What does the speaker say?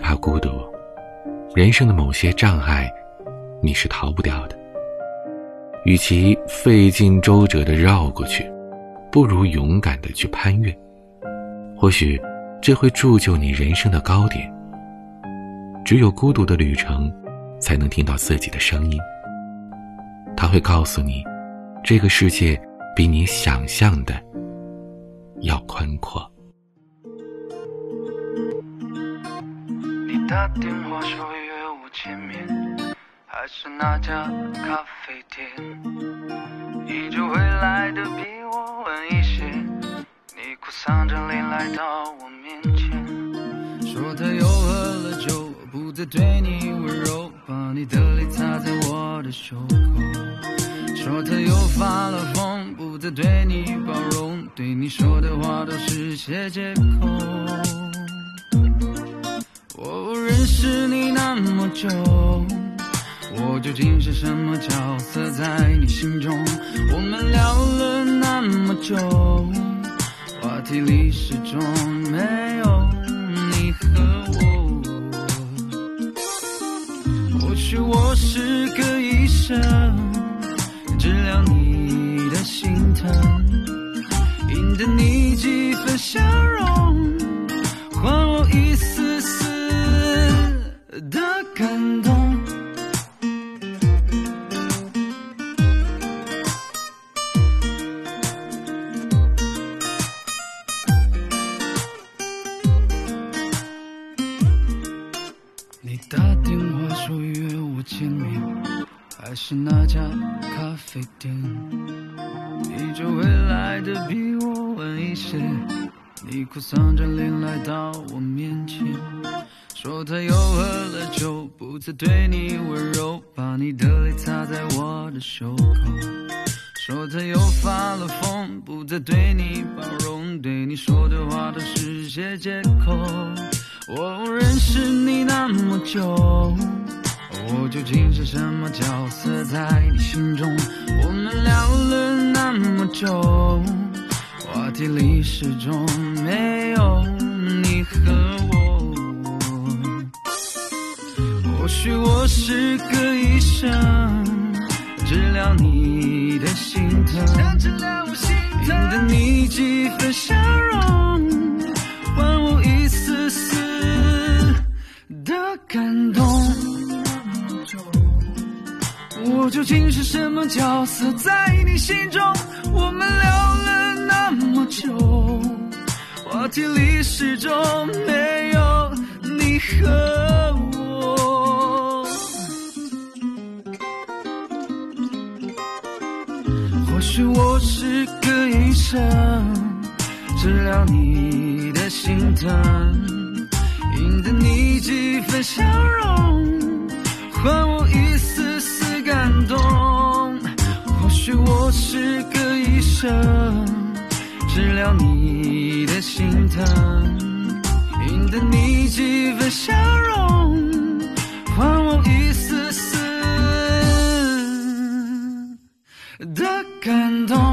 怕孤独，人生的某些障碍，你是逃不掉的。与其费尽周折的绕过去，不如勇敢的去攀越。或许，这会铸就你人生的高点。只有孤独的旅程，才能听到自己的声音。他会告诉你，这个世界比你想象的要宽阔。打电话说约我见面，还是那家咖啡店？依旧会来的比我晚一些，你哭丧着脸来到我面前，说他又喝了酒，不再对你温柔，把你的脸擦在我的袖口，说他又发了疯，不再对你包容，对你说的话都是些借口。我认识你那么久，我究竟是什么角色在你心中？我们聊了那么久，话题里始终没有你和我。或许我是个医生，治疗你的心疼，赢得你几分笑容，还是那家咖啡店？你就会来的比我晚一些，你哭丧着脸来到我面前。说他又喝了酒，不再对你温柔，把你的泪擦在我的袖口。说他又发了疯，不再对你包容，对你说的话都是些借口。我认识你那么久，我究竟是什么角色在你心中？我们聊了那么久，话题里始终没有你和我。或许我是个医生，治疗你的心疼，赢得你几分笑究竟是什么角色在你心中？我们聊了那么久，话题里始终没有你和我。或许我是个医生，治疗你的心疼，赢得你几分笑容，还我声，治疗你的心疼，赢得你几分笑容，换我一丝丝的感动。